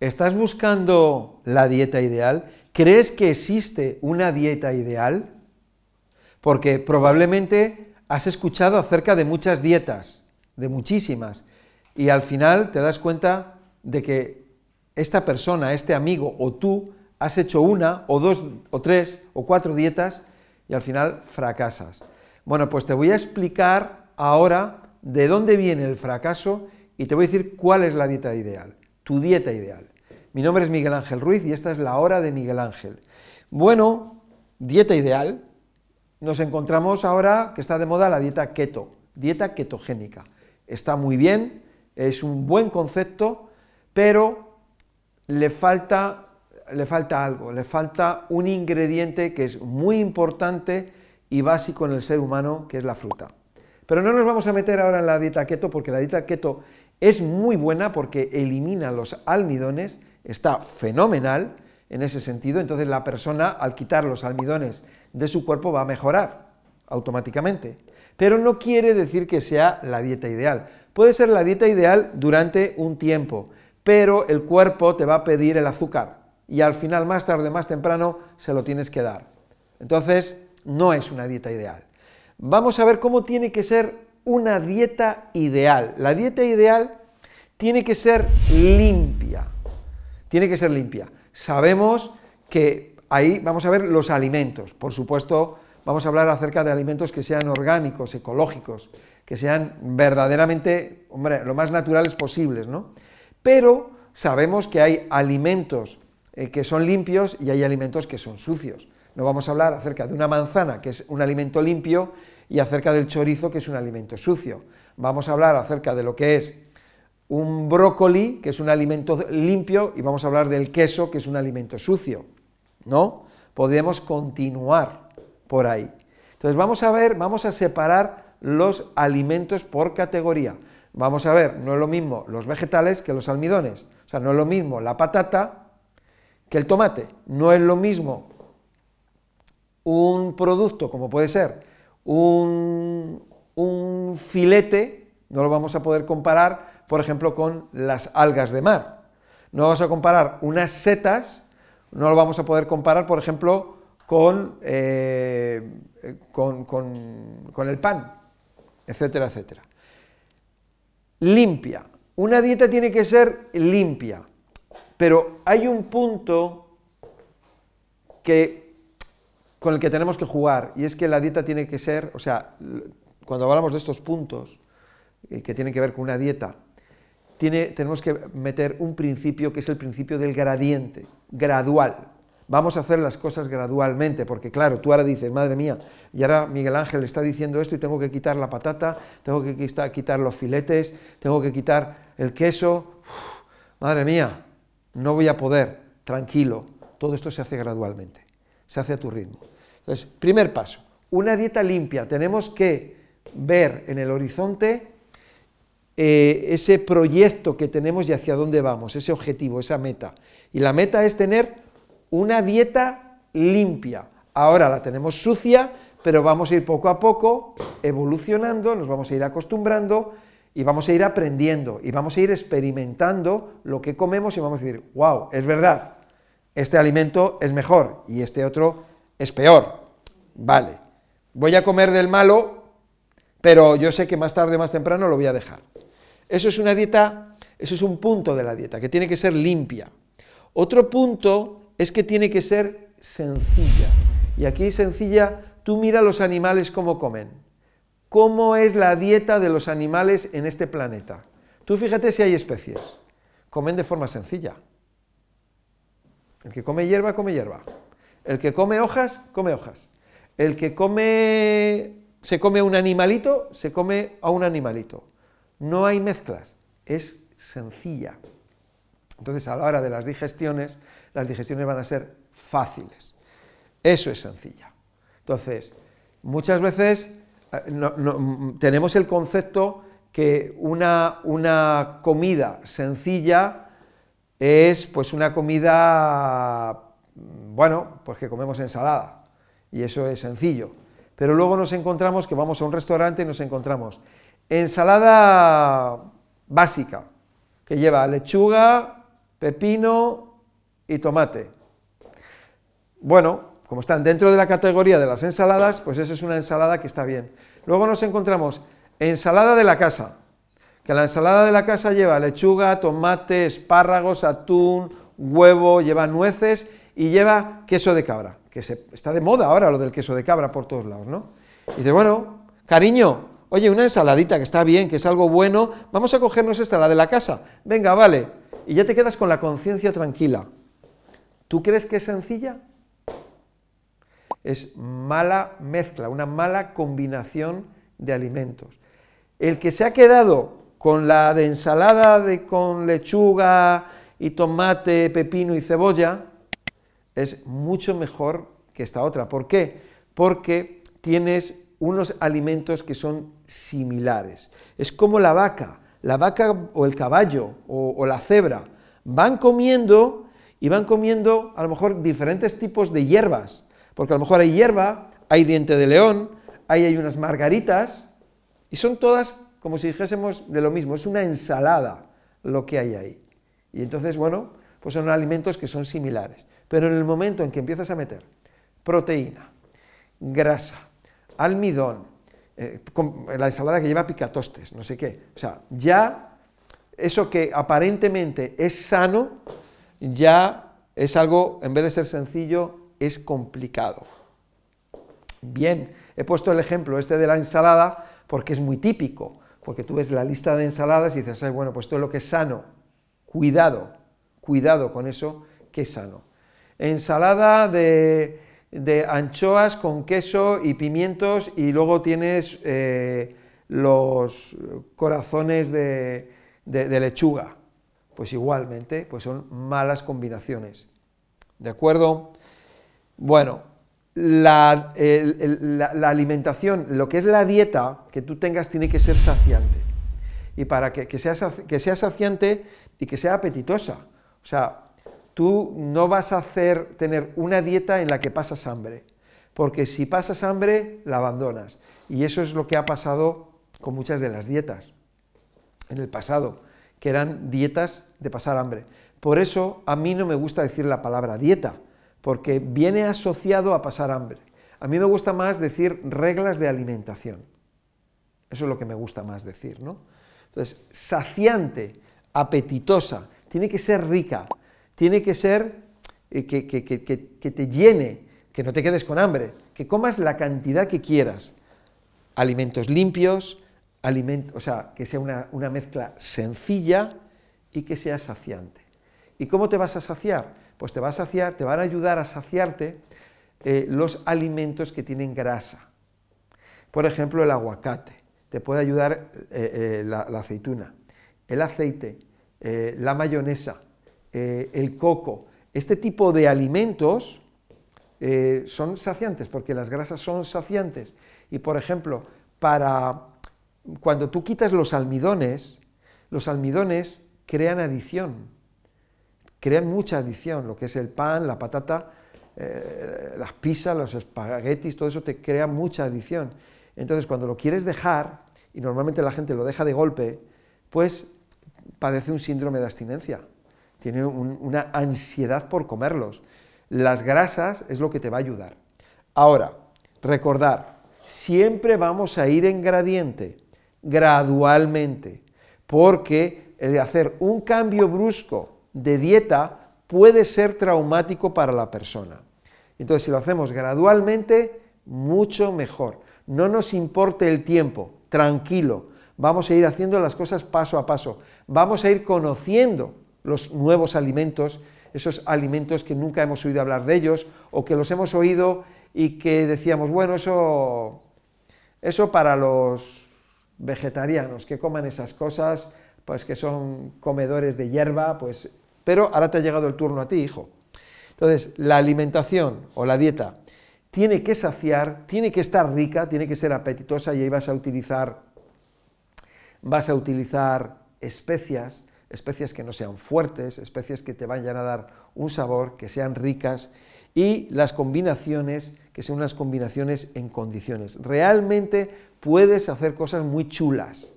¿Estás buscando la dieta ideal? ¿Crees que existe una dieta ideal? Porque probablemente has escuchado acerca de muchas dietas, de muchísimas, y al final te das cuenta de que esta persona, este amigo o tú has hecho una o dos o tres o cuatro dietas y al final fracasas. Bueno, pues te voy a explicar ahora de dónde viene el fracaso y te voy a decir cuál es la dieta ideal, tu dieta ideal. Mi nombre es Miguel Ángel Ruiz y esta es la hora de Miguel Ángel. Bueno, dieta ideal. Nos encontramos ahora que está de moda la dieta keto, dieta ketogénica. Está muy bien, es un buen concepto, pero le falta, le falta algo, le falta un ingrediente que es muy importante y básico en el ser humano, que es la fruta. Pero no nos vamos a meter ahora en la dieta keto, porque la dieta keto es muy buena porque elimina los almidones está fenomenal en ese sentido, entonces la persona al quitar los almidones de su cuerpo va a mejorar automáticamente. Pero no quiere decir que sea la dieta ideal. Puede ser la dieta ideal durante un tiempo, pero el cuerpo te va a pedir el azúcar y al final, más tarde, más temprano, se lo tienes que dar. Entonces, no es una dieta ideal. Vamos a ver cómo tiene que ser una dieta ideal. La dieta ideal tiene que ser limpia tiene que ser limpia. Sabemos que ahí vamos a ver los alimentos, por supuesto, vamos a hablar acerca de alimentos que sean orgánicos, ecológicos, que sean verdaderamente, hombre, lo más naturales posibles, ¿no? Pero sabemos que hay alimentos eh, que son limpios y hay alimentos que son sucios. No vamos a hablar acerca de una manzana, que es un alimento limpio, y acerca del chorizo, que es un alimento sucio. Vamos a hablar acerca de lo que es un brócoli, que es un alimento limpio, y vamos a hablar del queso, que es un alimento sucio, ¿no? Podemos continuar por ahí. Entonces vamos a ver, vamos a separar los alimentos por categoría. Vamos a ver, no es lo mismo los vegetales que los almidones. O sea, no es lo mismo la patata que el tomate. No es lo mismo un producto como puede ser un, un filete, no lo vamos a poder comparar por ejemplo, con las algas de mar. No vamos a comparar unas setas, no lo vamos a poder comparar, por ejemplo, con, eh, con, con el pan, etcétera, etcétera. Limpia. Una dieta tiene que ser limpia, pero hay un punto que, con el que tenemos que jugar, y es que la dieta tiene que ser, o sea, cuando hablamos de estos puntos eh, que tienen que ver con una dieta, tenemos que meter un principio que es el principio del gradiente, gradual. Vamos a hacer las cosas gradualmente, porque claro, tú ahora dices, madre mía, y ahora Miguel Ángel está diciendo esto y tengo que quitar la patata, tengo que quitar los filetes, tengo que quitar el queso. madre mía, no voy a poder, tranquilo, todo esto se hace gradualmente, se hace a tu ritmo. Entonces, primer paso, una dieta limpia, tenemos que ver en el horizonte eh, ese proyecto que tenemos y hacia dónde vamos, ese objetivo, esa meta. Y la meta es tener una dieta limpia. Ahora la tenemos sucia, pero vamos a ir poco a poco evolucionando, nos vamos a ir acostumbrando y vamos a ir aprendiendo y vamos a ir experimentando lo que comemos y vamos a decir, wow, es verdad, este alimento es mejor y este otro es peor. Vale, voy a comer del malo, pero yo sé que más tarde o más temprano lo voy a dejar. Eso es una dieta, eso es un punto de la dieta, que tiene que ser limpia. Otro punto es que tiene que ser sencilla. Y aquí sencilla, tú mira los animales cómo comen. ¿Cómo es la dieta de los animales en este planeta? Tú fíjate si hay especies. Comen de forma sencilla. El que come hierba, come hierba. El que come hojas, come hojas. El que come, se come un animalito, se come a un animalito. No hay mezclas, es sencilla. Entonces, a la hora de las digestiones, las digestiones van a ser fáciles. Eso es sencilla. Entonces, muchas veces eh, mm, tenemos el concepto que una, una, comida sencilla es pues una comida, mm, bueno, pues que comemos ensalada, y eso es sencillo. Pero luego nos encontramos que vamos a un restaurante y nos encontramos ensalada básica, que lleva lechuga, pepino y tomate. Bueno, como están dentro de la categoría de las ensaladas, pues esa es una ensalada que está bien. Luego nos encontramos ensalada de la casa, que la ensalada de la casa lleva lechuga, tomate, espárragos, atún, huevo, lleva nueces y lleva queso de cabra, que se, está de moda ahora lo del queso de cabra por todos lados, ¿no? Y dice, bueno, cariño, oye, una ensaladita que está bien, que es algo bueno, vamos a cogernos esta, la de la casa, venga, vale, y ya te quedas con la conciencia tranquila. ¿Tú crees que es sencilla? Es mala mezcla, una mala combinación de alimentos. El que se ha quedado con la de ensalada de, con lechuga y tomate, pepino y cebolla, es mucho mejor que esta otra. ¿Por qué? Porque tienes unos alimentos que son similares. Es como la vaca, la vaca o el caballo o, la cebra, van comiendo y van comiendo a lo mejor diferentes tipos de hierbas, porque a lo mejor hay hierba, hay diente de león, ahí hay unas margaritas, y son todas como si dijésemos de lo mismo, es una ensalada lo que hay ahí. Y entonces, bueno, pues son alimentos que son similares. Pero en el momento en que empiezas a meter proteína, grasa, almidón, eh, la ensalada que lleva picatostes, no sé qué, o sea, ya eso que aparentemente es sano, ya es algo, en vez de ser sencillo, es complicado. Bien, he puesto el ejemplo este de la ensalada porque es muy típico, porque tú ves la lista de ensaladas y dices, bueno, pues todo lo que es sano, cuidado, cuidado con eso que es sano. Ensalada de, anchoas con queso y pimientos y luego tienes eh, los corazones de lechuga. Pues igualmente, pues son malas combinaciones. ¿De acuerdo? Bueno, la, alimentación, lo que es la dieta que tú tengas tiene que ser saciante. Y para que, sea, que sea saciante y que sea apetitosa. O sea, tú no vas a hacer, tener una dieta en la que pasas hambre, porque si pasas hambre, la abandonas. Y eso es lo que ha pasado con muchas de las dietas en el pasado, que eran dietas de pasar hambre. Por eso a mí no me gusta decir la palabra dieta, porque viene asociado a pasar hambre. A mí me gusta más decir reglas de alimentación. Eso es lo que me gusta más decir, ¿no? Entonces, saciante, apetitosa, tiene que ser rica, tiene que ser eh, que, que, te llene, que no te quedes con hambre, que comas la cantidad que quieras. Alimentos limpios, o sea, que sea una, una mezcla sencilla y que sea saciante. ¿Y cómo te vas a saciar? pues te va a saciar, te van a ayudar a saciarte eh, los alimentos que tienen grasa. Por ejemplo, el aguacate, te puede ayudar eh, la, aceituna, el aceite, la mayonesa, el coco. Este tipo de alimentos son saciantes porque las grasas son saciantes. Y por ejemplo, para cuando tú quitas los almidones, los almidones crean adición crean mucha adición, lo que es el pan, la patata, eh, las pizzas, los espaguetis, todo eso te crea mucha adición. Entonces, cuando lo quieres dejar, y normalmente la gente lo deja de golpe, pues padece un síndrome de abstinencia, tiene una ansiedad por comerlos. Las grasas es lo que te va a ayudar. Ahora, recordar, siempre vamos a ir en gradiente, gradualmente, porque el hacer un cambio brusco de dieta puede ser traumático para la persona. Entonces, si lo hacemos gradualmente, mucho mejor. No nos importe el tiempo, tranquilo. Vamos a ir haciendo las cosas paso a paso. Vamos a ir conociendo los nuevos alimentos, esos alimentos que nunca hemos oído hablar de ellos o que los hemos oído y que decíamos, bueno, eso, eso para los vegetarianos que coman esas cosas, pues que son comedores de hierba, pues pero ahora te ha llegado el turno a ti, hijo. Entonces, la alimentación o la dieta tiene que saciar, tiene que estar rica, tiene que ser apetitosa y ahí vas a utilizar, vas a utilizar especias, especias que no sean fuertes, especias que te vayan a dar un sabor, que sean ricas y las combinaciones, que sean unas combinaciones en condiciones. Realmente puedes hacer cosas muy chulas.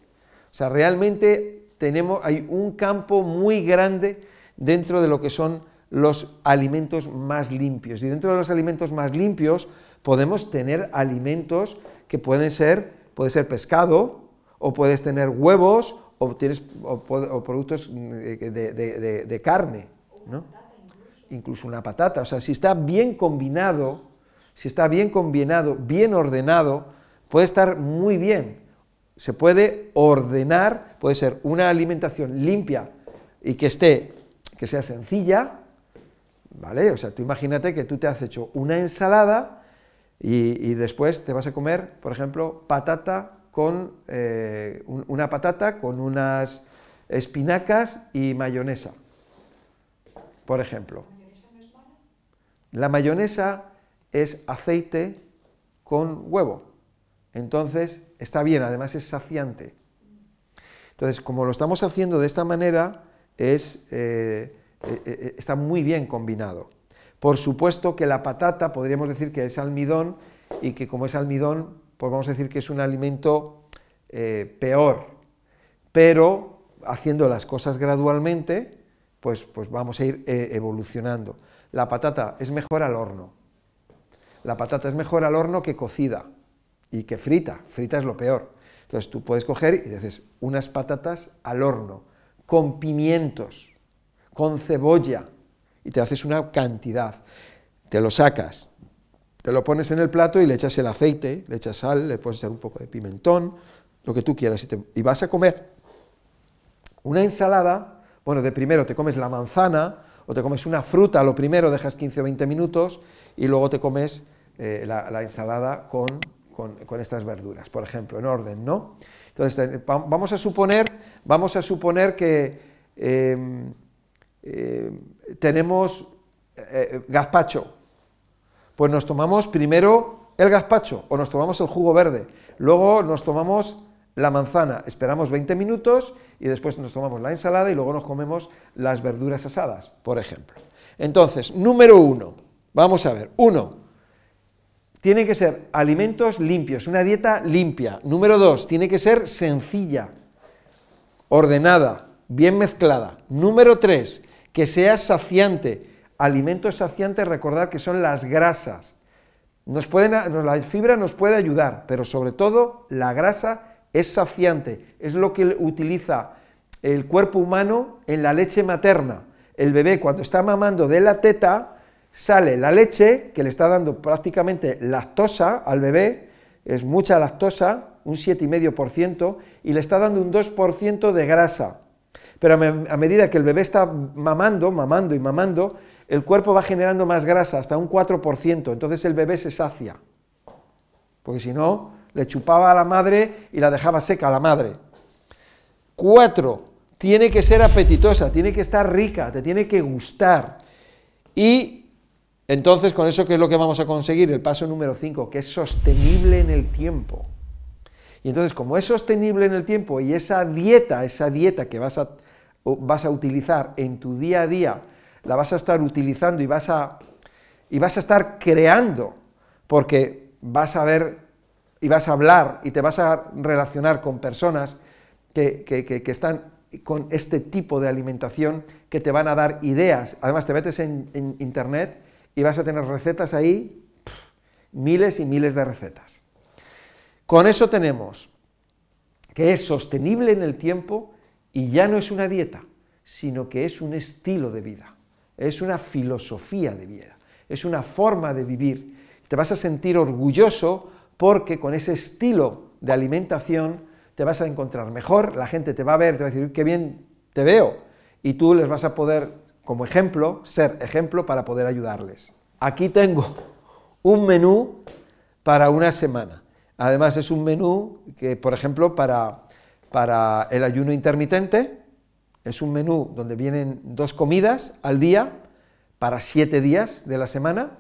O sea, realmente tenemos, hay un campo muy grande dentro de lo que son los alimentos más limpios. Y dentro de los alimentos más limpios podemos tener alimentos que pueden ser, puede ser pescado, o puedes tener huevos, o, tienes, o, productos de, de carne, ¿no? incluso una patata. O sea, si está bien combinado, si está bien combinado, bien ordenado, puede estar muy bien. Se puede ordenar, puede ser una alimentación limpia y que esté, que sea sencilla, ¿vale? O sea, tú imagínate que tú te has hecho una ensalada y, después te vas a comer, por ejemplo, patata con eh, una patata con unas espinacas y mayonesa, por ejemplo. La mayonesa es aceite con huevo. Entonces, está bien, además es saciante. Entonces, como lo estamos haciendo de esta manera, es, eh, eh, está muy bien combinado. Por supuesto que la patata podríamos decir que es almidón y que como es almidón, pues vamos a decir que es un alimento peor. Pero haciendo las cosas gradualmente, pues, pues vamos a ir evolucionando la patata es mejor al horno. La patata es mejor al horno que cocida y que frita. Frita es lo peor. Entonces tú puedes coger y dices unas patatas al horno, con pimientos, con cebolla, y te haces una cantidad. Te lo sacas, te lo pones en el plato y le echas el aceite, le echas sal, le puedes echar un poco de pimentón, lo que tú quieras, y, vas a comer una ensalada, bueno, de primero te comes la manzana, o te comes una fruta, lo primero dejas 15 o 20 minutos y luego te comes eh, la, ensalada con, estas verduras, por ejemplo, en orden, ¿no? Entonces, vamos a suponer, vamos a suponer que em, em, tenemos eh, gazpacho, pues nos tomamos primero el gazpacho o nos tomamos el jugo verde, luego nos tomamos la manzana, esperamos 20 minutos y después nos tomamos la ensalada y luego nos comemos las verduras asadas, por ejemplo. Entonces, número uno, vamos a ver, uno, tiene que ser alimentos limpios, una dieta limpia. Número dos, tiene que ser sencilla, ordenada, bien mezclada. Número tres, que sea saciante. Alimentos saciantes, recordar que son las grasas. Nos pueden, la fibra nos puede ayudar, pero sobre todo la grasa es saciante, es lo que utiliza el cuerpo humano en la leche materna. El bebé cuando está mamando de la teta, sale la leche que le está dando prácticamente lactosa al bebé, es mucha lactosa, un 7,5%, y le está dando un 2% de grasa. Pero a medida que el bebé está mamando, mamando y mamando, el cuerpo va generando más grasa, hasta un 4%, entonces el bebé se sacia. Porque si no, le chupaba a la madre y la dejaba seca a la madre. Cuatro, tiene que ser apetitosa, tiene que estar rica, te tiene que gustar. Y entonces, con eso, ¿qué es lo que vamos a conseguir? El paso número cinco, que es sostenible en el tiempo. Y entonces, como es sostenible en el tiempo y esa dieta, esa dieta que vas a, vas a utilizar en tu día a día, la vas a estar utilizando y vas a, y vas a estar creando, porque vas a ver y vas a hablar y te vas a relacionar con personas que, están con este tipo de alimentación, que te van a dar ideas. Además, te metes en, internet y vas a tener recetas ahí, miles y miles de recetas. Con eso tenemos que es sostenible en el tiempo y ya no es una dieta, sino que es un estilo de vida, es una filosofía de vida, es una forma de vivir. Te vas a sentir orgulloso porque con ese estilo de alimentación te vas a encontrar mejor, la gente te va a ver, te va a decir, qué bien te veo, y tú les vas a poder, como ejemplo, ser ejemplo para poder ayudarles. Aquí tengo un menú para una semana. Además es un menú que, por ejemplo, para, para el ayuno intermitente, es un menú donde vienen dos comidas al día para siete días de la semana,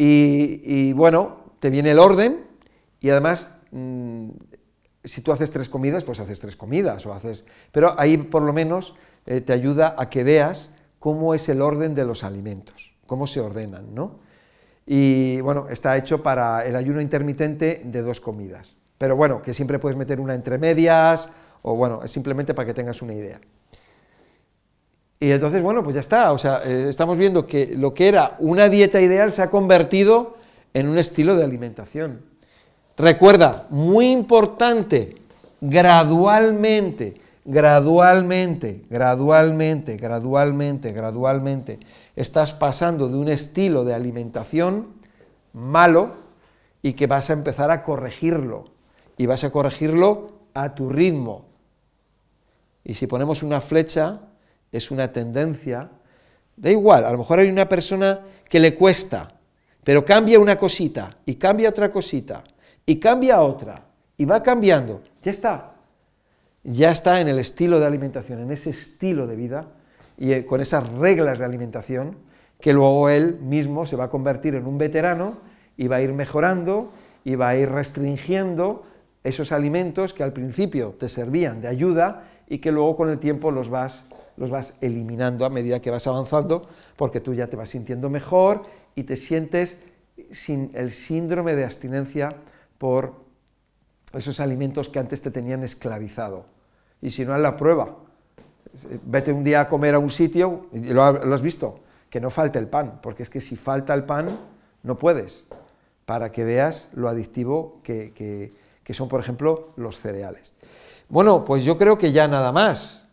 y, bueno, te viene el orden, y además, mm, si tú haces tres comidas, pues haces tres comidas, o haces... Pero ahí por lo menos eh, te ayuda a que veas cómo es el orden de los alimentos, cómo se ordenan, ¿no? Y bueno, está hecho para el ayuno intermitente de dos comidas. Pero bueno, que siempre puedes meter una entre medias, o bueno, es simplemente para que tengas una idea. Y entonces, bueno, pues ya está, o sea, eh, estamos viendo que lo que era una dieta ideal se ha convertido en un estilo de alimentación. Recuerda, muy importante, gradualmente, gradualmente, gradualmente, gradualmente, gradualmente, estás pasando de un estilo de alimentación malo y que vas a empezar a corregirlo. Y vas a corregirlo a tu ritmo. Y si ponemos una flecha, es una tendencia. Da igual, a lo mejor hay una persona que le cuesta, pero cambia una cosita y cambia otra cosita y cambia otra y va cambiando. Ya está. Ya está en el estilo de alimentación, en ese estilo de vida y eh, con esas reglas de alimentación que luego él mismo se va a convertir en un veterano y va a ir mejorando y va a ir restringiendo esos alimentos que al principio te servían de ayuda y que luego con el tiempo los vas, los vas eliminando a medida que vas avanzando, porque tú ya te vas sintiendo mejor y te sientes sin el síndrome de abstinencia por esos alimentos que antes te tenían esclavizado. Y si no, haz la prueba. Vete un día a comer a un sitio, y lo, has visto, que no falte el pan, porque es que si falta el pan, no puedes, para que veas lo adictivo que son, por ejemplo, los cereales. Bueno, pues yo creo que ya nada más.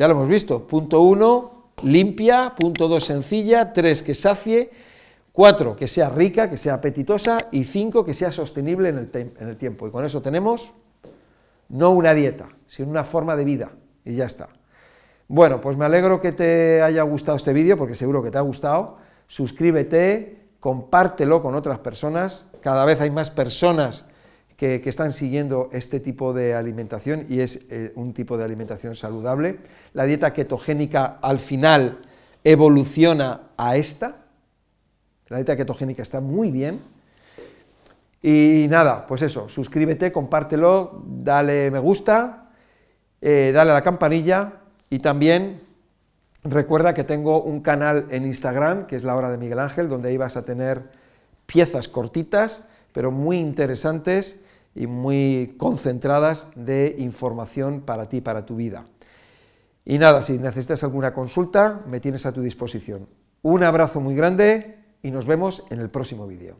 Ya lo hemos visto. Punto uno, limpia. Punto dos, sencilla. Tres, que sacie. Cuatro, que sea rica, que sea apetitosa. Y cinco, que sea sostenible en el, en el tiempo. Y con eso tenemos no una dieta, sino una forma de vida. Y ya está. Bueno, pues me alegro que te haya gustado este vídeo, porque seguro que te ha gustado. Suscríbete, compártelo con otras personas. Cada vez hay más personas que, están siguiendo este tipo de alimentación y es eh, un tipo de alimentación saludable. La dieta ketogénica al final evoluciona a esta. La dieta ketogénica está muy bien. Y nada, pues eso, suscríbete, compártelo, dale me gusta, eh, dale a la campanilla y también recuerda que tengo un canal en Instagram, que es la hora de Miguel Ángel, donde ahí vas a tener piezas cortitas, pero muy interesantes y muy concentradas de información para ti, para tu vida. Y nada, si necesitas alguna consulta, me tienes a tu disposición. Un abrazo muy grande y nos vemos en el próximo vídeo.